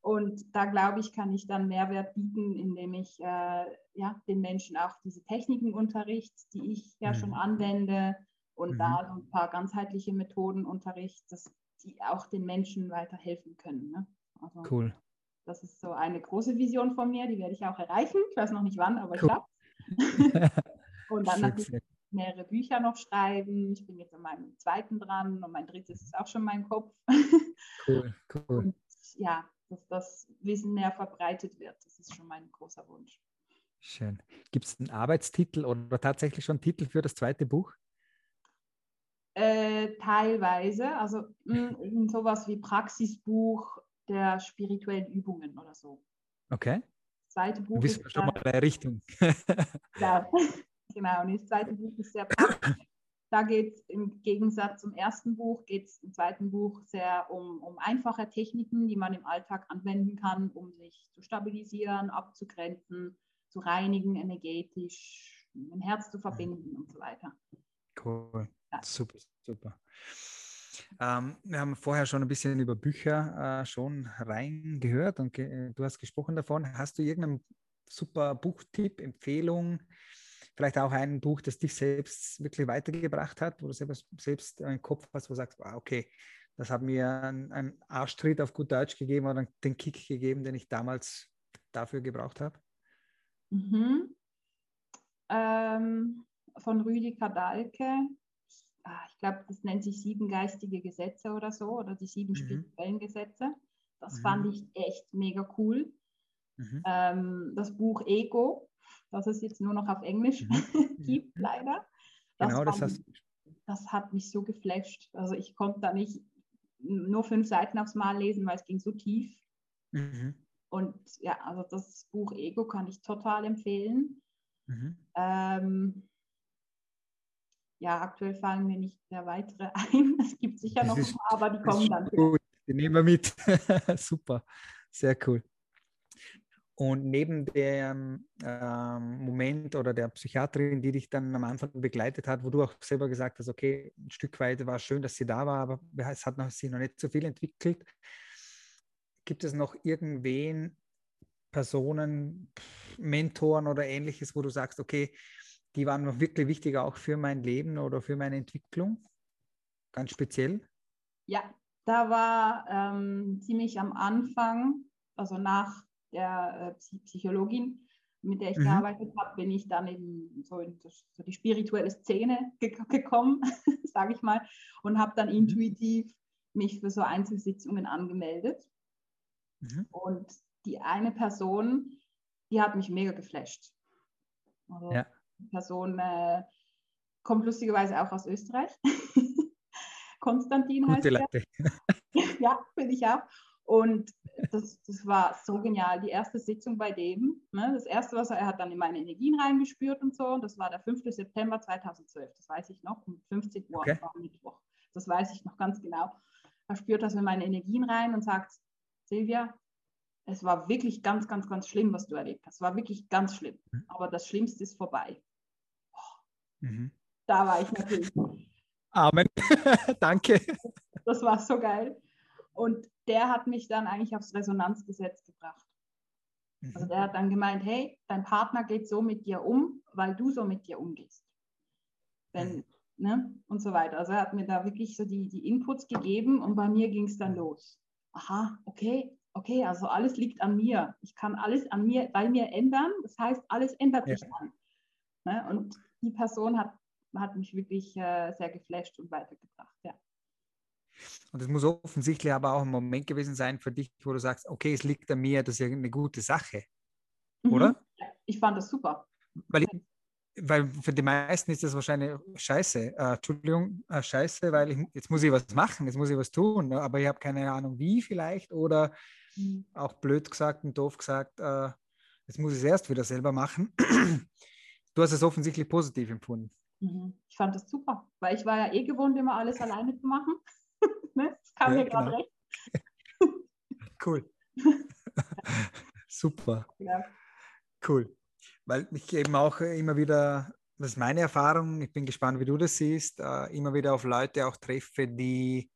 Und da glaube ich, kann ich dann Mehrwert bieten, indem ich äh, ja, den Menschen auch diese Techniken unterricht, die ich ja mhm. schon anwende und mhm. da so ein paar ganzheitliche Methoden unterricht, dass die auch den Menschen weiterhelfen können. Ne? Also, cool. Das ist so eine große Vision von mir, die werde ich auch erreichen. Ich weiß noch nicht wann, aber cool. ich [LAUGHS] Und dann natürlich mehrere Bücher noch schreiben. Ich bin jetzt an meinem zweiten dran und mein drittes ist auch schon mein Kopf. Cool, cool. Und ja, dass das Wissen mehr verbreitet wird. Das ist schon mein großer Wunsch. Schön. Gibt es einen Arbeitstitel oder tatsächlich schon einen Titel für das zweite Buch? Äh, teilweise, also mh, hm, sowas wie Praxisbuch der spirituellen Übungen oder so. Okay. Das zweite Buch. Wissen wir schon mal in der Richtung. [LAUGHS] ja, [LAUGHS] genau. Und das zweite Buch ist sehr praktisch. Da geht es im Gegensatz zum ersten Buch, geht es im zweiten Buch sehr um, um einfache Techniken, die man im Alltag anwenden kann, um sich zu stabilisieren, abzugrenzen, zu reinigen, energetisch, ein Herz zu verbinden und so weiter. Cool. Ja. Super, super. Ähm, wir haben vorher schon ein bisschen über Bücher äh, schon reingehört und ge du hast gesprochen davon. Hast du irgendeinen super Buchtipp, Empfehlung, vielleicht auch ein Buch, das dich selbst wirklich weitergebracht hat, wo du selbst, selbst einen Kopf hast, wo du sagst, okay, das hat mir einen, einen Arschtritt auf gut Deutsch gegeben oder den Kick gegeben, den ich damals dafür gebraucht habe? Mhm. Ähm, von Rüdiger Dahlke. Ah, ich glaube, das nennt sich sieben geistige Gesetze oder so, oder die sieben mhm. spirituellen Gesetze. Das mhm. fand ich echt mega cool. Mhm. Ähm, das Buch Ego dass es jetzt nur noch auf Englisch mhm. [LAUGHS] gibt, leider. Das genau, das, hast das hat mich so geflasht. Also ich konnte da nicht nur fünf Seiten aufs Mal lesen, weil es ging so tief. Mhm. Und ja, also das Buch Ego kann ich total empfehlen. Mhm. Ähm, ja, aktuell fallen mir nicht mehr weitere [LAUGHS] ein. Es gibt sicher das noch ist, ein paar, aber die kommen dann. Gut. Die nehmen wir mit. [LAUGHS] Super, sehr cool. Und neben dem ähm, Moment oder der Psychiaterin, die dich dann am Anfang begleitet hat, wo du auch selber gesagt hast, okay, ein Stück weit war es schön, dass sie da war, aber es hat noch, sich noch nicht so viel entwickelt. Gibt es noch irgendwen, Personen, Mentoren oder ähnliches, wo du sagst, okay, die waren noch wirklich wichtig auch für mein Leben oder für meine Entwicklung? Ganz speziell? Ja, da war ähm, ziemlich am Anfang, also nach der äh, Psychologin, mit der ich mhm. gearbeitet habe, bin ich dann eben so in so die spirituelle Szene ge gekommen, [LAUGHS] sage ich mal, und habe dann mhm. intuitiv mich für so Einzelsitzungen angemeldet. Mhm. Und die eine Person, die hat mich mega geflasht. Also ja. Die Person äh, kommt lustigerweise auch aus Österreich. [LAUGHS] Konstantin Gute heißt Leute. [LAUGHS] ja, bin ich auch. Und das, das war so genial. Die erste Sitzung bei dem, ne, das erste, was er, er hat dann in meine Energien reingespürt und so. Und das war der 5. September 2012. Das weiß ich noch, um 15 Uhr okay. am Mittwoch. Das weiß ich noch ganz genau. Er spürt das in meine Energien rein und sagt, Silvia, es war wirklich ganz, ganz, ganz schlimm, was du erlebt hast. Es war wirklich ganz schlimm. Mhm. Aber das Schlimmste ist vorbei. Oh. Mhm. Da war ich natürlich. Amen. [LAUGHS] Danke. Das war so geil. Und der hat mich dann eigentlich aufs Resonanzgesetz gebracht. Also der hat dann gemeint, hey, dein Partner geht so mit dir um, weil du so mit dir umgehst. Wenn, mhm. ne? Und so weiter. Also er hat mir da wirklich so die, die Inputs gegeben und bei mir ging es dann los. Aha, okay, okay, also alles liegt an mir. Ich kann alles an mir, bei mir ändern. Das heißt, alles ändert sich dann. Ne? Und die Person hat, hat mich wirklich äh, sehr geflasht und weitergebracht, ja. Und es muss offensichtlich aber auch ein Moment gewesen sein für dich, wo du sagst, okay, es liegt an mir, das ist eine gute Sache. Mhm. Oder? Ich fand das super. Weil, ich, weil für die meisten ist das wahrscheinlich scheiße. Äh, Entschuldigung, äh, scheiße, weil ich, jetzt muss ich was machen, jetzt muss ich was tun, ne? aber ich habe keine Ahnung wie vielleicht oder mhm. auch blöd gesagt und doof gesagt, äh, jetzt muss ich es erst wieder selber machen. [CLEARS THROAT] Du hast es offensichtlich positiv empfunden. Mhm. Ich fand das super, weil ich war ja eh gewohnt, immer alles alleine zu machen. [LAUGHS] ne? Das kam ja, mir gerade genau. recht. [LAUGHS] cool. [LAUGHS] super. Ja. Cool. Weil ich eben auch immer wieder, das ist meine Erfahrung, ich bin gespannt, wie du das siehst, äh, immer wieder auf Leute auch treffe, die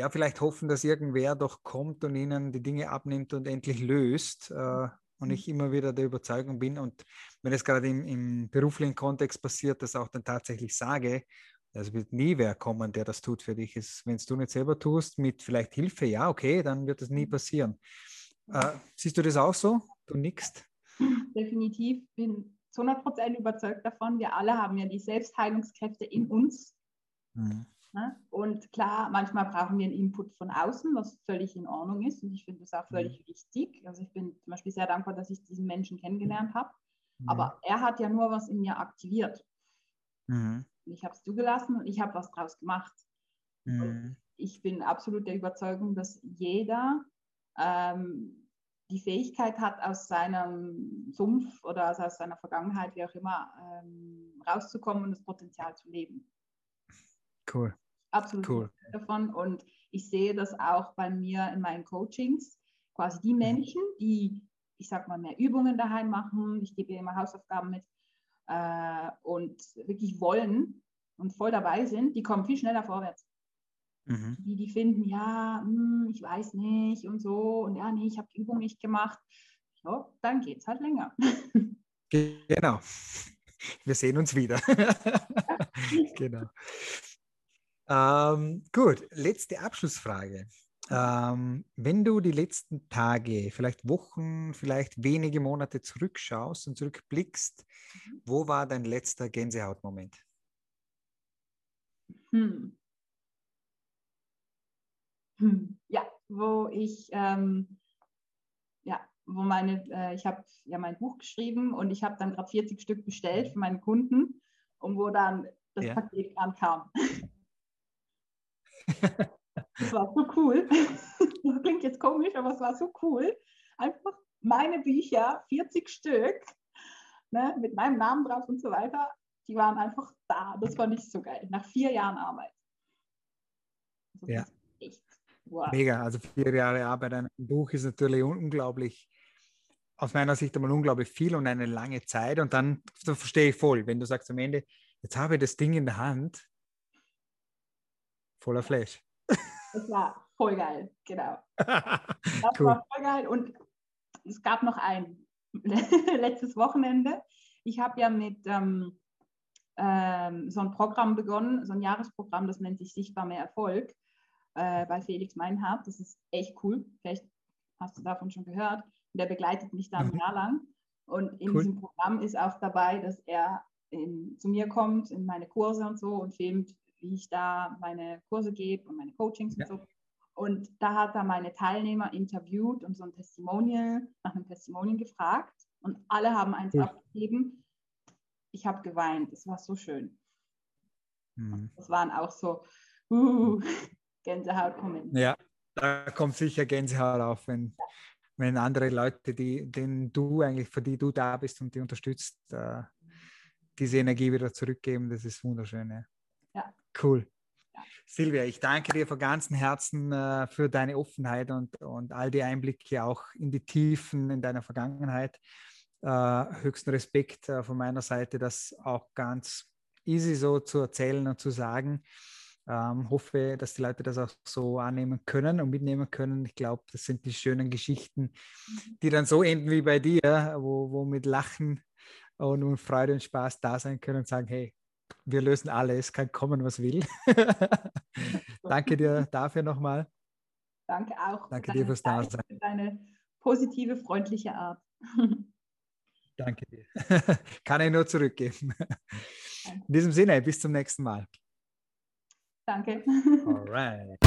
ja vielleicht hoffen, dass irgendwer doch kommt und ihnen die Dinge abnimmt und endlich löst. Äh, und mhm. ich immer wieder der Überzeugung bin und wenn es gerade im, im beruflichen Kontext passiert, das auch dann tatsächlich sage, es wird nie wer kommen, der das tut für dich. Wenn es du nicht selber tust, mit vielleicht Hilfe, ja, okay, dann wird das nie mhm. passieren. Äh, siehst du das auch so? Du nickst? [LAUGHS] Definitiv, bin zu 100% überzeugt davon. Wir alle haben ja die Selbstheilungskräfte in uns. Mhm. Ne? Und klar, manchmal brauchen wir einen Input von außen, was völlig in Ordnung ist. Und ich finde das auch völlig mhm. wichtig. Also ich bin zum Beispiel sehr dankbar, dass ich diesen Menschen kennengelernt habe. Mhm. Aber er hat ja nur was in mir aktiviert. Mhm. Ich habe es zugelassen und ich habe was draus gemacht. Mhm. Ich bin absolut der Überzeugung, dass jeder ähm, die Fähigkeit hat, aus seinem Sumpf oder also aus seiner Vergangenheit, wie auch immer, ähm, rauszukommen und das Potenzial zu leben. Cool. Absolut cool. davon. Und ich sehe das auch bei mir in meinen Coachings. Quasi die mhm. Menschen, die, ich sag mal, mehr Übungen daheim machen, ich gebe immer Hausaufgaben mit äh, und wirklich wollen und voll dabei sind, die kommen viel schneller vorwärts. Mhm. Die, die finden, ja, hm, ich weiß nicht und so und ja, nee, ich habe die Übung nicht gemacht. Ja, dann geht es halt länger. Genau. Wir sehen uns wieder. [LAUGHS] genau. Ähm, gut, letzte Abschlussfrage. Ähm, wenn du die letzten Tage, vielleicht Wochen, vielleicht wenige Monate zurückschaust und zurückblickst, mhm. wo war dein letzter Gänsehautmoment? Hm. Hm. Ja, wo ich, ähm, ja, wo meine, äh, ich habe ja mein Buch geschrieben und ich habe dann gerade 40 Stück bestellt für meine Kunden und wo dann das ja. Paket ankam. [LAUGHS] Das war so cool. [LAUGHS] Das klingt jetzt komisch, aber es war so cool. Einfach meine Bücher, 40 Stück, ne, mit meinem Namen drauf und so weiter, die waren einfach da. Das fand ich so geil. Nach vier Jahren Arbeit. Also ja. Echt, wow. Mega. Also vier Jahre Arbeit an einem Buch ist natürlich unglaublich, aus meiner Sicht einmal unglaublich viel und eine lange Zeit. Und dann, das verstehe ich voll, wenn du sagst am Ende, jetzt habe ich das Ding in der Hand, voller Flash. Das war voll geil, genau. [LAUGHS] Das cool. war voll geil. Und es gab noch ein [LAUGHS] letztes Wochenende. Ich habe ja mit ähm, ähm, so ein Programm begonnen, so ein Jahresprogramm, das nennt sich Sichtbar mehr Erfolg äh, bei Felix Meinhardt. Das ist echt cool. Vielleicht hast du davon schon gehört. Und der begleitet mich da ein mhm. Jahr lang. Und in cool. diesem Programm ist auch dabei, dass er in, zu mir kommt in meine Kurse und so und filmt, wie ich da meine Kurse gebe und meine Coachings ja. und so. Und da hat er meine Teilnehmer interviewt und so ein Testimonial, nach einem Testimonial gefragt. Und alle haben eins ja. abgegeben. Ich habe geweint. Es war so schön. Mhm. Das waren auch so uh, [LAUGHS] Gänsehautmomente. Ja, da kommt sicher Gänsehaut auf, wenn, ja. wenn andere Leute, die, denen du eigentlich, für die du da bist und die unterstützt, äh, diese Energie wieder zurückgeben. Das ist wunderschön. Ja. Cool. Silvia, ich danke dir von ganzem Herzen äh, für deine Offenheit und, und all die Einblicke auch in die Tiefen in deiner Vergangenheit. Äh, höchsten Respekt äh, von meiner Seite, das auch ganz easy so zu erzählen und zu sagen. Ähm, hoffe, dass die Leute das auch so annehmen können und mitnehmen können. Ich glaube, das sind die schönen Geschichten, mhm. die dann so enden wie bei dir, wo, wo mit Lachen und Freude und Spaß da sein können und sagen, hey, wir lösen alles, kann kommen, was will. [LAUGHS] Danke dir dafür nochmal. Danke auch. Danke dir fürs Dasein. Für deine positive, freundliche Art. [LAUGHS] Danke dir. [LAUGHS] Kann ich nur zurückgeben. In diesem Sinne, bis zum nächsten Mal. Danke. Alright.